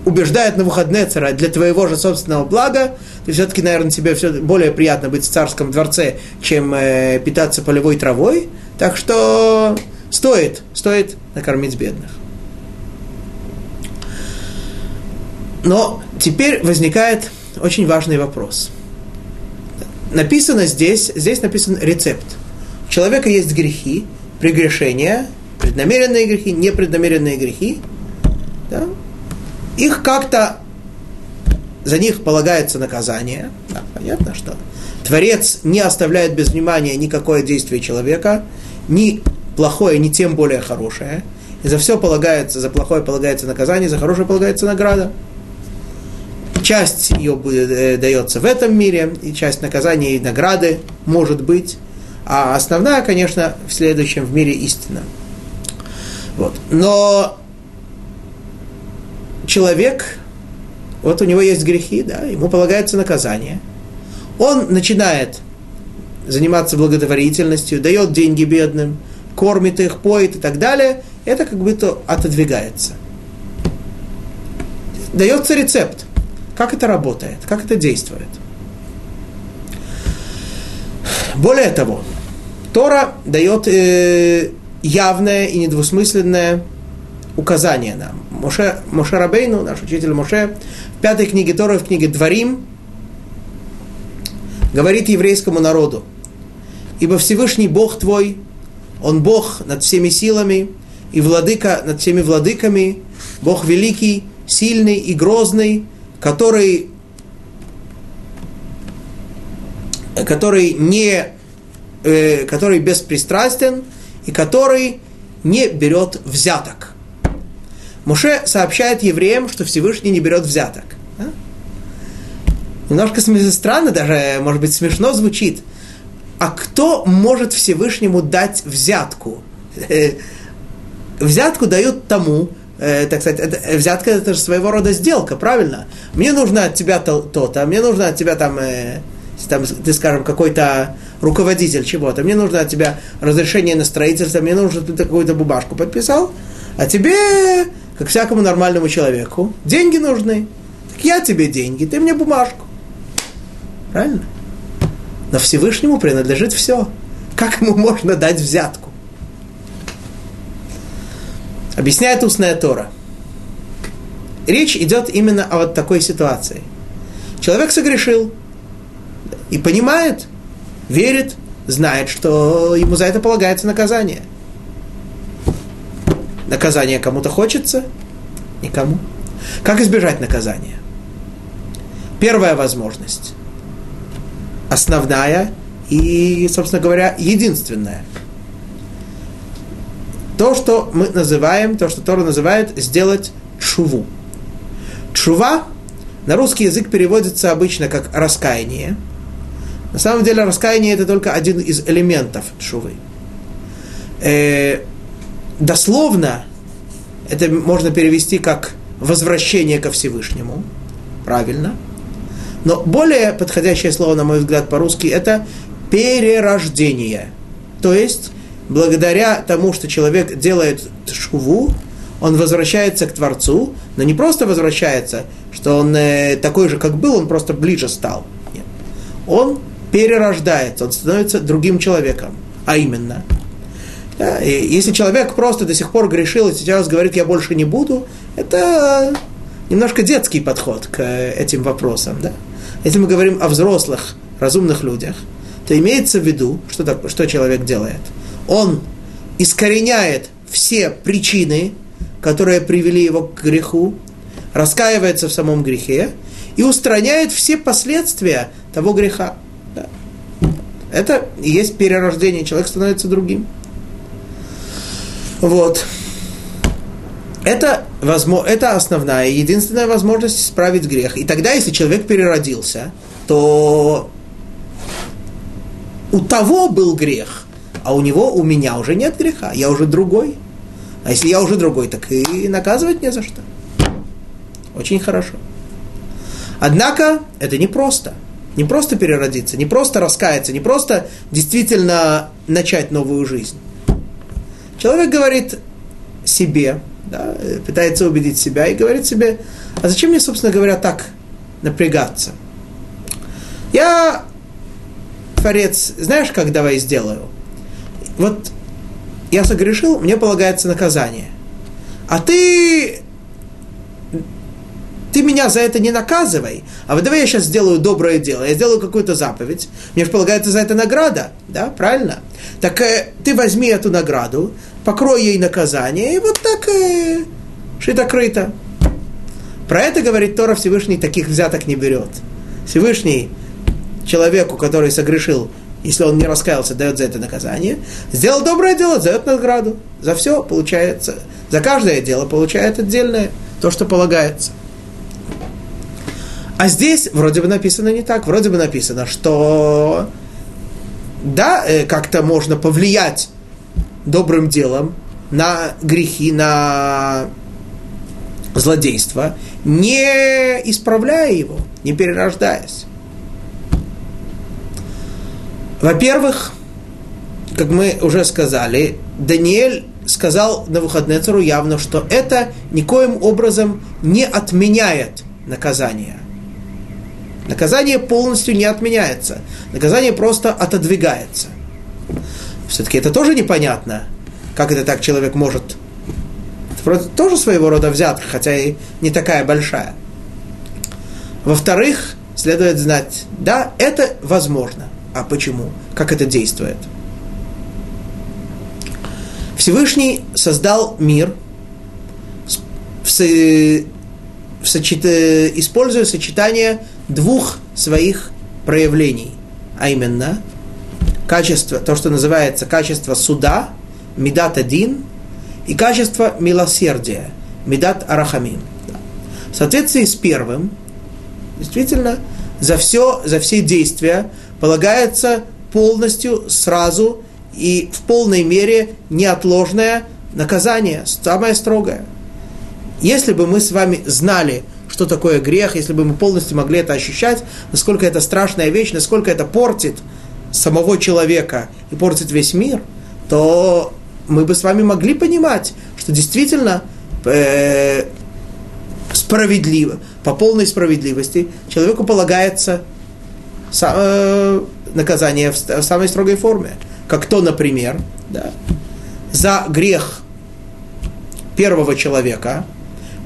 убеждает на выходные цара для твоего же собственного блага, то все-таки, наверное, тебе все более приятно быть в царском дворце, чем э, питаться полевой травой. Так что стоит, стоит накормить бедных. Но теперь возникает очень важный вопрос. Написано здесь, здесь написан рецепт. У человека есть грехи, прегрешения, преднамеренные грехи, непреднамеренные грехи. Да? Их как-то за них полагается наказание. Да, понятно, что Творец не оставляет без внимания никакое действие человека, ни плохое, ни тем более хорошее. И за все полагается, за плохое полагается наказание, за хорошее полагается награда. Часть ее будет, э, дается в этом мире, и часть наказания и награды может быть. А основная, конечно, в следующем, в мире истина. Вот. Но человек вот у него есть грехи, да, ему полагается наказание. Он начинает заниматься благотворительностью, дает деньги бедным, кормит их, поет и так далее, это как будто отодвигается. Дается рецепт, как это работает, как это действует. Более того, Тора дает э, явное и недвусмысленное указание нам. Моше, Моше Рабейну, наш учитель Моше, в пятой книге Торы, в книге Дворим, говорит еврейскому народу, «Ибо Всевышний Бог твой, Он Бог над всеми силами и владыка над всеми владыками, Бог великий, сильный и грозный, который, который, не, э, который беспристрастен и который не берет взяток. Муше сообщает евреям, что Всевышний не берет взяток. А? Немножко странно, даже, может быть, смешно звучит. а кто может Всевышнему дать взятку? *laughs* Взятку дают тому, э, так сказать, это, взятка это же своего рода сделка, правильно? Мне нужно от тебя то-то, мне нужно от тебя там, э, там ты, скажем, какой-то руководитель чего-то, мне нужно от тебя разрешение на строительство, мне нужно, ты какую-то бумажку подписал, а тебе, как всякому нормальному человеку, деньги нужны. Так я тебе деньги, ты мне бумажку. Правильно? Но Всевышнему принадлежит все. Как ему можно дать взятку? Объясняет устная Тора. Речь идет именно о вот такой ситуации. Человек согрешил и понимает, верит, знает, что ему за это полагается наказание. Наказание кому-то хочется? Никому. Как избежать наказания? Первая возможность. Основная и, собственно говоря, единственная. То, что мы называем, то, что Тора называет сделать чуву. Чува на русский язык переводится обычно как раскаяние. На самом деле раскаяние это только один из элементов чувы. Дословно это можно перевести как возвращение ко Всевышнему. Правильно. Но более подходящее слово, на мой взгляд, по-русски, это перерождение. То есть, благодаря тому, что человек делает шуву, он возвращается к Творцу, но не просто возвращается, что он э, такой же, как был, он просто ближе стал. Нет. Он перерождается, он становится другим человеком. А именно, да, если человек просто до сих пор грешил и сейчас говорит, я больше не буду, это немножко детский подход к этим вопросам. Да? Если мы говорим о взрослых, разумных людях, то имеется в виду, что, так, что человек делает. Он искореняет все причины, которые привели его к греху, раскаивается в самом грехе и устраняет все последствия того греха. Да. Это и есть перерождение, человек становится другим. Вот. Это, возможно, это основная, единственная возможность исправить грех. И тогда, если человек переродился, то у того был грех, а у него, у меня уже нет греха, я уже другой. А если я уже другой, так и наказывать не за что. Очень хорошо. Однако это не просто. Не просто переродиться, не просто раскаяться, не просто действительно начать новую жизнь. Человек говорит себе, да, пытается убедить себя и говорит себе, а зачем мне, собственно говоря, так напрягаться? Я, Творец, знаешь, как давай сделаю? Вот я согрешил, мне полагается наказание. А ты ты меня за это не наказывай, а вот давай я сейчас сделаю доброе дело, я сделаю какую-то заповедь, мне же полагается за это награда, да, правильно? Так э, ты возьми эту награду, покрой ей наказание, и вот так э, шито-крыто. Про это, говорит Тора, Всевышний таких взяток не берет. Всевышний человеку, который согрешил, если он не раскаялся, дает за это наказание. Сделал доброе дело, дает награду. За все получается, за каждое дело получает отдельное, то, что полагается. А здесь вроде бы написано не так. Вроде бы написано, что да, э, как-то можно повлиять добрым делом на грехи, на злодейство, не исправляя его, не перерождаясь. Во-первых, как мы уже сказали, Даниэль сказал на Навуходнецеру явно, что это никоим образом не отменяет наказание. Наказание полностью не отменяется. Наказание просто отодвигается. Все-таки это тоже непонятно. Как это так человек может... Это тоже своего рода взятка, хотя и не такая большая. Во-вторых, следует знать, да, это возможно. А почему? Как это действует? Всевышний создал мир, сочет... используя сочетание двух своих проявлений, а именно качество, то, что называется качество суда, медат один, и качество милосердия, медат арахамин. В соответствии с первым, действительно, за все, за все действия полагается полностью, сразу и в полной мере неотложное наказание, самое строгое. Если бы мы с вами знали, что такое грех, если бы мы полностью могли это ощущать, насколько это страшная вещь, насколько это портит самого человека и портит весь мир, то мы бы с вами могли понимать, что действительно э, справедливо, по полной справедливости человеку полагается сам, э, наказание в, в самой строгой форме. Как то, например, да, за грех первого человека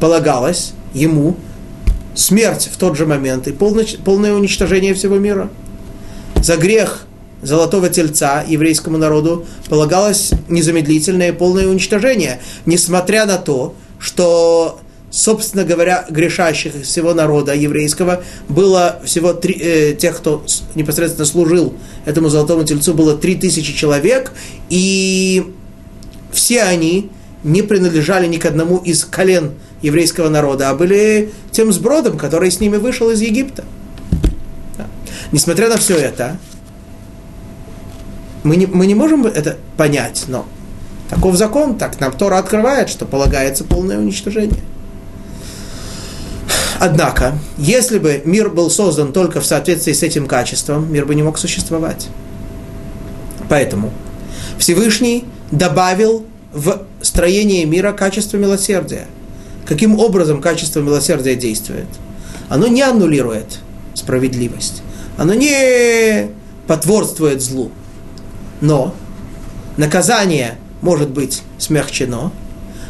полагалось ему смерть в тот же момент и полное, полное уничтожение всего мира. За грех золотого тельца еврейскому народу полагалось незамедлительное полное уничтожение, несмотря на то, что, собственно говоря, грешащих всего народа еврейского было всего три, э, тех, кто непосредственно служил этому золотому тельцу, было три тысячи человек, и все они не принадлежали ни к одному из колен еврейского народа, а были тем сбродом, который с ними вышел из Египта. Да. Несмотря на все это, мы не, мы не можем это понять, но таков закон, так нам Тора открывает, что полагается полное уничтожение. Однако, если бы мир был создан только в соответствии с этим качеством, мир бы не мог существовать. Поэтому Всевышний добавил в строение мира качество милосердия. Каким образом качество милосердия действует? Оно не аннулирует справедливость. Оно не потворствует злу. Но наказание может быть смягчено,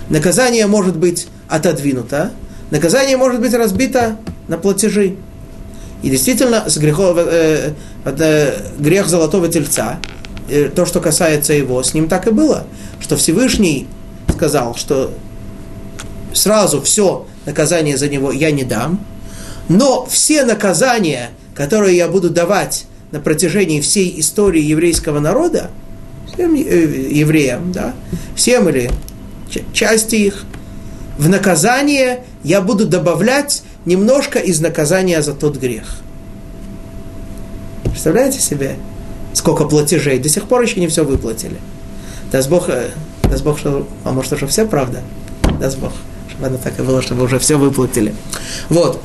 наказание может быть отодвинуто, наказание может быть разбито на платежи. И действительно, с грехов, э, э, грех золотого тельца, э, то, что касается его, с ним так и было, что Всевышний сказал, что сразу все наказание за него я не дам, но все наказания, которые я буду давать на протяжении всей истории еврейского народа, всем э, евреям, да, всем или части их, в наказание я буду добавлять немножко из наказания за тот грех. Представляете себе, сколько платежей? До сих пор еще не все выплатили. Даст Бог, э, даст Бог, что, а может уже все правда? Даст Бог, чтобы оно так и было, чтобы уже все выплатили. Вот.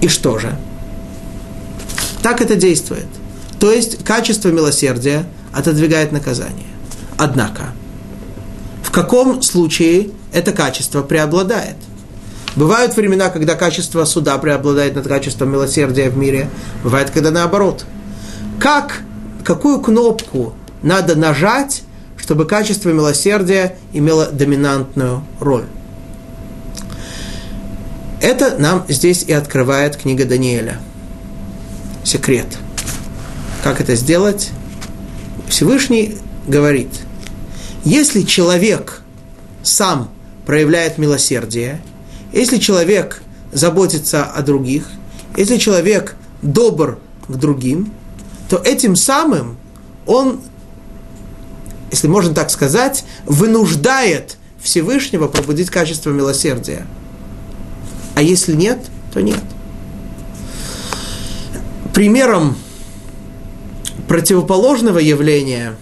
И что же? Так это действует. То есть качество милосердия отодвигает наказание. Однако, в каком случае это качество преобладает? Бывают времена, когда качество суда преобладает над качеством милосердия в мире. Бывает, когда наоборот. Как, какую кнопку надо нажать, чтобы качество милосердия имело доминантную роль? Это нам здесь и открывает книга Даниэля – секрет. Как это сделать? Всевышний говорит, если человек сам проявляет милосердие, если человек заботится о других, если человек добр к другим, то этим самым он, если можно так сказать, вынуждает Всевышнего пробудить качество милосердия. А если нет, то нет примером противоположного явления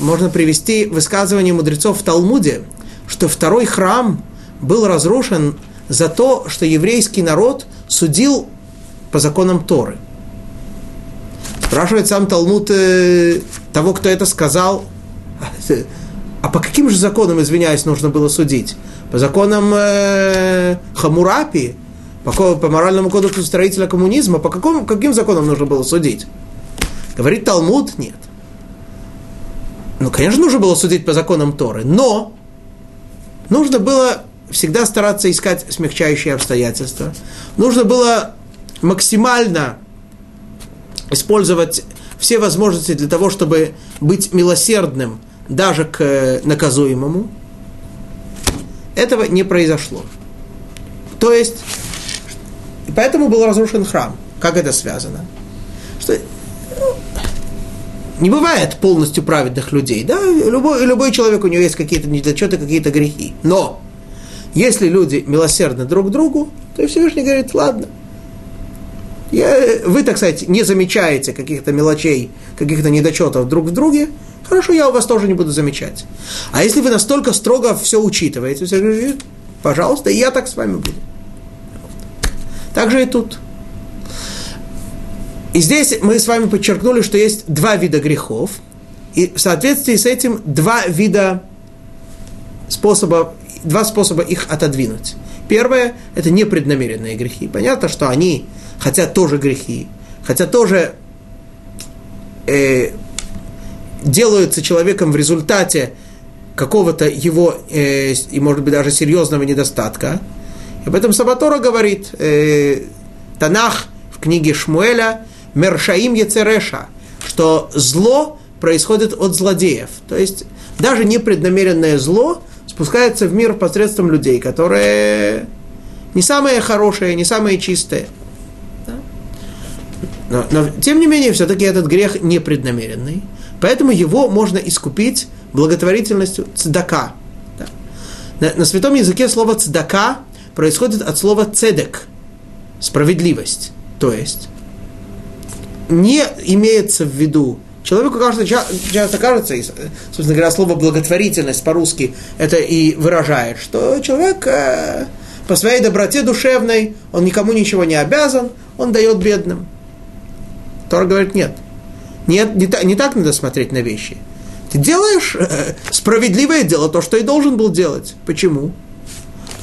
можно привести высказывание мудрецов в Талмуде, что второй храм был разрушен за то, что еврейский народ судил по законам Торы. Спрашивает сам Талмуд э, того, кто это сказал, а по каким же законам, извиняюсь, нужно было судить? По законам э, Хамурапи, по, по моральному кодексу строителя коммунизма, по какому, каким законам нужно было судить? Говорит Талмуд, нет. Ну, конечно, нужно было судить по законам Торы, но нужно было всегда стараться искать смягчающие обстоятельства. Нужно было максимально использовать все возможности для того, чтобы быть милосердным даже к наказуемому. Этого не произошло. То есть поэтому был разрушен храм. Как это связано? Что ну, не бывает полностью праведных людей. Да? Любой, любой человек, у него есть какие-то недочеты, какие-то грехи. Но если люди милосердны друг другу, то Всевышний говорит, ладно, Я, вы, так сказать, не замечаете каких-то мелочей, каких-то недочетов друг в друге, хорошо, я у вас тоже не буду замечать. А если вы настолько строго все учитываете, все говорите, пожалуйста, и я так с вами буду. Так же и тут. И здесь мы с вами подчеркнули, что есть два вида грехов, и в соответствии с этим два вида способа, два способа их отодвинуть. Первое – это непреднамеренные грехи. Понятно, что они хотят тоже грехи, хотя тоже э, делаются человеком в результате какого-то его, э, и может быть даже серьезного недостатка. Об этом Сабатора говорит э, Танах в книге Шмуэля Мершаим Ецереша, что зло происходит от злодеев. То есть даже непреднамеренное зло спускается в мир посредством людей, которые не самые хорошие, не самые чистые. Но, но тем не менее, все-таки этот грех непреднамеренный. Поэтому его можно искупить благотворительностью цдака. Да. На, на святом языке слово цдака происходит от слова цедек, справедливость. То есть не имеется в виду Человеку кажется, часто кажется, и, собственно говоря, слово благотворительность по-русски это и выражает, что человек э, по своей доброте душевной, он никому ничего не обязан, он дает бедным. Тора говорит, нет. Нет, не, не так надо смотреть на вещи. Ты делаешь э, справедливое дело, то, что и должен был делать. Почему?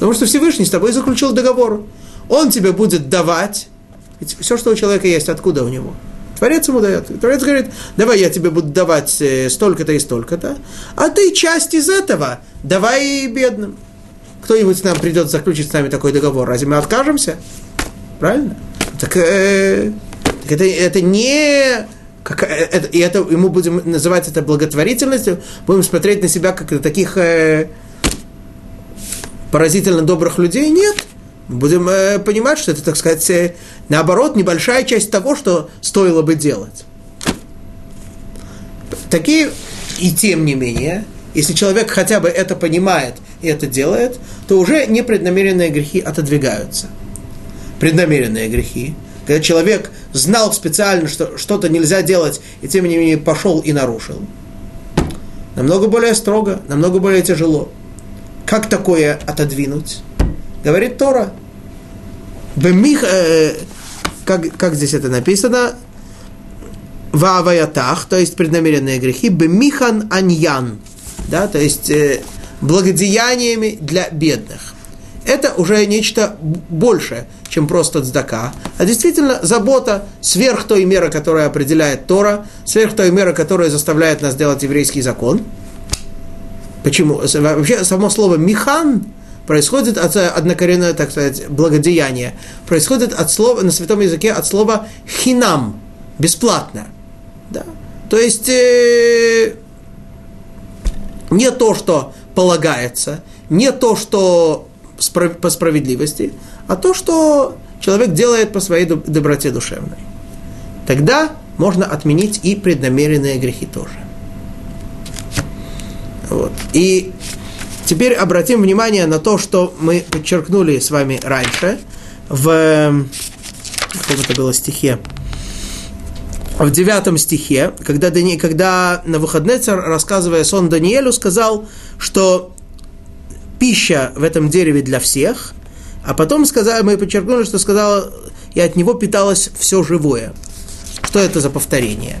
Потому что Всевышний с тобой заключил договор. Он тебе будет давать. Ведь все, что у человека есть, откуда у него? Творец ему дает. Творец говорит, давай я тебе буду давать э, столько-то и столько-то, а ты часть из этого давай бедным. Кто-нибудь нам придет заключить с нами такой договор, разве мы откажемся? Правильно? Так, э, так это, это не как, э, это, и это, ему будем называть это благотворительностью, будем смотреть на себя как на таких э, поразительно добрых людей? Нет будем э, понимать, что это, так сказать, э, наоборот, небольшая часть того, что стоило бы делать. Такие, и тем не менее, если человек хотя бы это понимает и это делает, то уже непреднамеренные грехи отодвигаются. Преднамеренные грехи, когда человек знал специально, что что-то нельзя делать, и тем не менее пошел и нарушил, намного более строго, намного более тяжело. Как такое отодвинуть? Говорит Тора. Бемих, э, как, как здесь это написано? Вааваятах, то есть преднамеренные грехи, бемихан аньян, да, то есть э, благодеяниями для бедных. Это уже нечто большее, чем просто цдака, а действительно забота сверх той меры, которая определяет Тора, сверх той меры, которая заставляет нас делать еврейский закон. Почему? Вообще само слово «михан» происходит от э, однокоренного, так сказать, благодеяния. Происходит от слова, на святом языке от слова хинам, бесплатно. Да? То есть э, не то, что полагается, не то, что по справедливости, а то, что человек делает по своей доброте душевной. Тогда можно отменить и преднамеренные грехи тоже. Вот. И Теперь обратим внимание на то, что мы подчеркнули с вами раньше в каком это было стихе. В девятом стихе, когда, Дани, когда на выходные царь, рассказывая сон Даниэлю, сказал, что пища в этом дереве для всех, а потом сказали, мы подчеркнули, что сказал, и от него питалось все живое. Что это за повторение?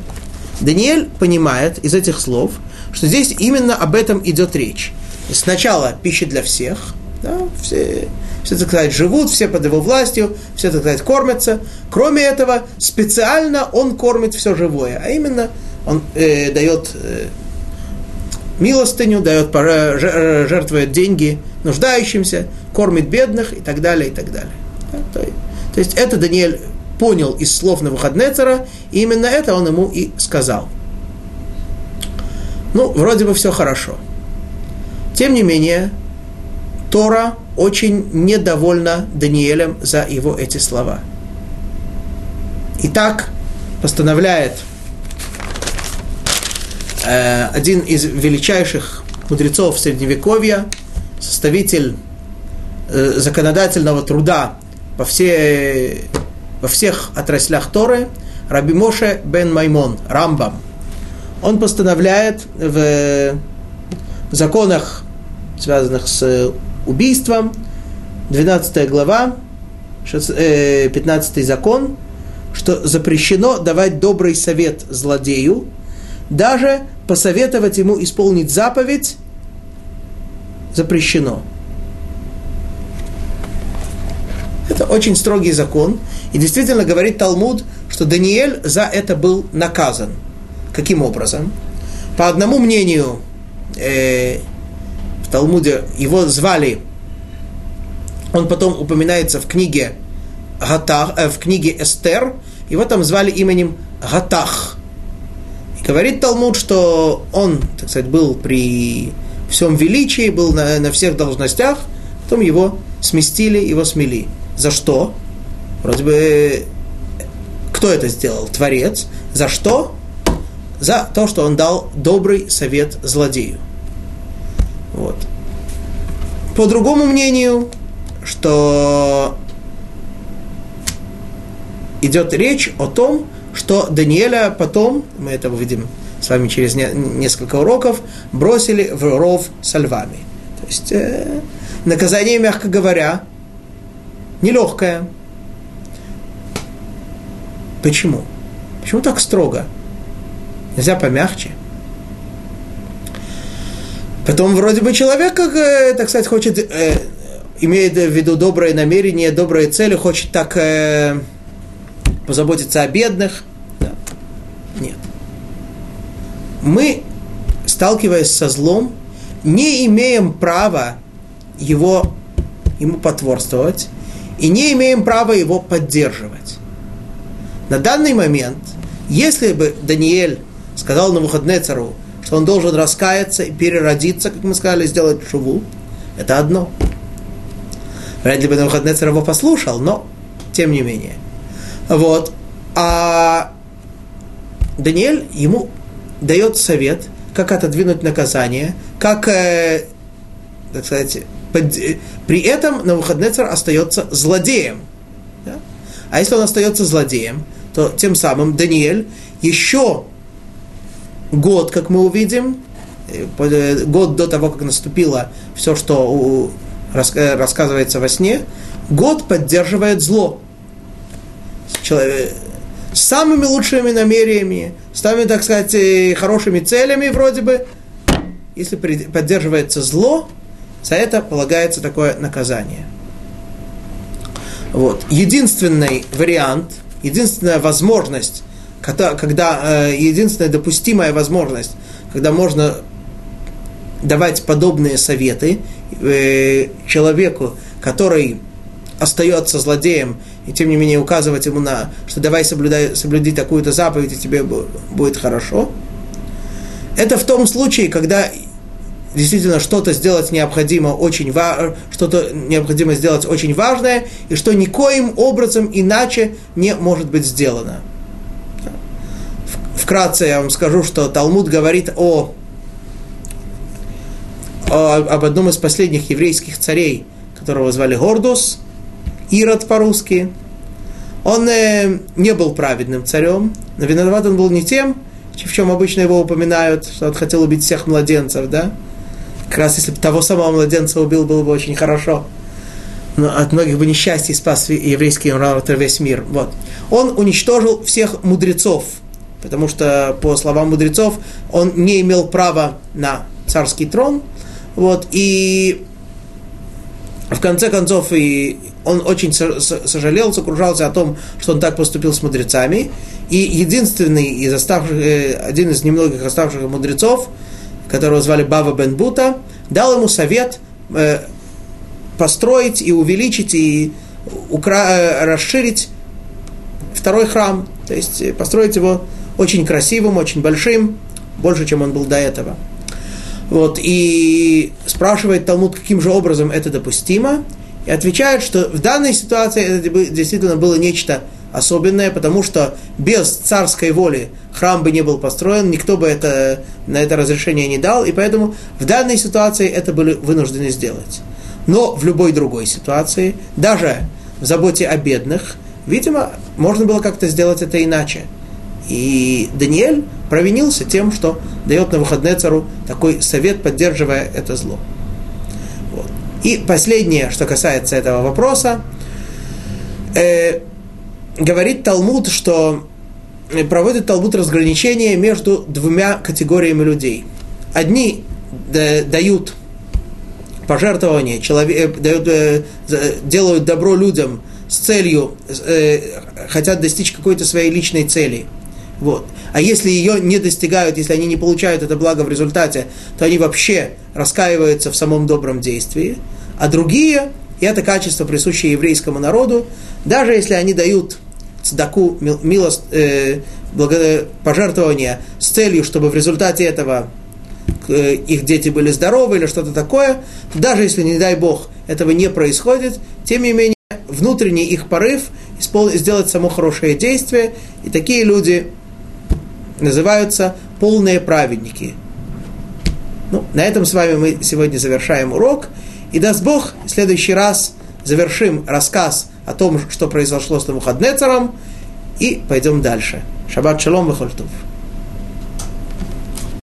Даниэль понимает из этих слов, что здесь именно об этом идет речь сначала пища для всех, да, все, все, так сказать, живут, все под его властью, все, так сказать, кормятся. Кроме этого, специально он кормит все живое, а именно он э, дает э, милостыню, дает, жертвует деньги нуждающимся, кормит бедных и так далее, и так далее. Да, то, то есть это Даниэль понял из слов Навуходнецера, и именно это он ему и сказал. Ну, вроде бы все хорошо – тем не менее, Тора очень недовольна Даниэлем за его эти слова. Итак, постановляет э, один из величайших мудрецов Средневековья, составитель э, законодательного труда по всей во всех отраслях Торы, Раби Моше бен Маймон, Рамбам. Он постановляет в законах, связанных с убийством, 12 глава, 15 э, закон, что запрещено давать добрый совет злодею, даже посоветовать ему исполнить заповедь запрещено. Это очень строгий закон. И действительно говорит Талмуд, что Даниэль за это был наказан. Каким образом? По одному мнению, э, в Талмуде его звали, он потом упоминается в книге, Гатах, э, в книге Эстер, его там звали именем Гатах. И говорит Талмуд, что он, так сказать, был при всем величии, был на, на всех должностях, потом его сместили, его смели. За что? Вроде бы, кто это сделал? Творец. За что? За то, что он дал добрый совет злодею. Вот. По другому мнению, что идет речь о том, что Даниэля потом, мы это увидим с вами через не, несколько уроков, бросили в ров со львами. То есть э, наказание, мягко говоря, нелегкое. Почему? Почему так строго? Нельзя помягче. Потом вроде бы человек, как, э, так сказать, хочет, э, имеет в виду доброе намерение, добрые цели, хочет так э, позаботиться о бедных. Да. Нет. Мы, сталкиваясь со злом, не имеем права его, ему потворствовать и не имеем права его поддерживать. На данный момент, если бы Даниэль сказал на Навуходнецару, что он должен раскаяться и переродиться, как мы сказали, сделать шуву, это одно. Вряд ли бы Навуходнецар его послушал, но тем не менее. Вот. А Даниэль ему дает совет, как отодвинуть наказание, как, э, так сказать, под, э, при этом Навуходнецар остается злодеем. Да? А если он остается злодеем, то тем самым Даниэль еще год, как мы увидим, э, э, год до того, как наступило все, что у, рассказывается во сне, год поддерживает зло. С самыми лучшими намерениями, с самыми, так сказать, хорошими целями вроде бы, если поддерживается зло, за это полагается такое наказание. Вот. Единственный вариант, единственная возможность, когда, э, единственная допустимая возможность, когда можно давать подобные советы э, человеку, который остается злодеем, и тем не менее указывать ему на, что давай соблюдай, соблюди такую-то заповедь, и тебе будет хорошо. Это в том случае, когда действительно что-то сделать необходимо очень что-то необходимо сделать очень важное, и что никоим образом иначе не может быть сделано. Вкратце я вам скажу, что Талмуд говорит о, о об одном из последних еврейских царей, которого звали Гордус, Ирод по-русски. Он э, не был праведным царем, но виноват он был не тем, в чем обычно его упоминают, что он хотел убить всех младенцев, да, как раз если бы того самого младенца убил, было бы очень хорошо. Но от многих бы несчастий спас еврейский народ весь мир. Вот. Он уничтожил всех мудрецов, потому что, по словам мудрецов, он не имел права на царский трон. Вот, и в конце концов и он очень сожалел, сокружался о том, что он так поступил с мудрецами. И единственный из оставших, э, один из немногих оставшихся мудрецов, которого звали Бава бен Бута, дал ему совет э, построить и увеличить и укра- э, расширить второй храм, то есть построить его очень красивым, очень большим, больше, чем он был до этого. Вот, и спрашивает Талмуд, каким же образом это допустимо, и отвечает, что в данной ситуации это действительно было нечто особенное, потому что без царской воли храм бы не был построен, никто бы это, на это разрешение не дал, и поэтому в данной ситуации это были вынуждены сделать. Но в любой другой ситуации, даже в заботе о бедных, Видимо, можно было как-то сделать это иначе. И Даниэль провинился тем, что дает на выходные цару такой совет, поддерживая это зло. Вот. И последнее, что касается этого вопроса, э, говорит Талмуд, что э, проводит Талмуд разграничение между двумя категориями людей. Одни дают пожертвования, человек, э, дают, э, делают добро людям с целью, хотят достичь какой-то своей личной цели. Вот. А если ее не достигают, если они не получают это благо в результате, то они вообще раскаиваются в самом добром действии. А другие, и это качество, присущее еврейскому народу, даже если они дают цдаку, милость, э, пожертвования с целью, чтобы в результате этого э, их дети были здоровы или что-то такое, даже если, не дай Бог, этого не происходит, тем не менее, внутренний их порыв сделать само хорошее действие, и такие люди называются полные праведники. Ну, на этом с вами мы сегодня завершаем урок. И даст Бог, в следующий раз завершим рассказ о том, что произошло с Навуходнецером, и пойдем дальше. Шаббат шалом вахольтув.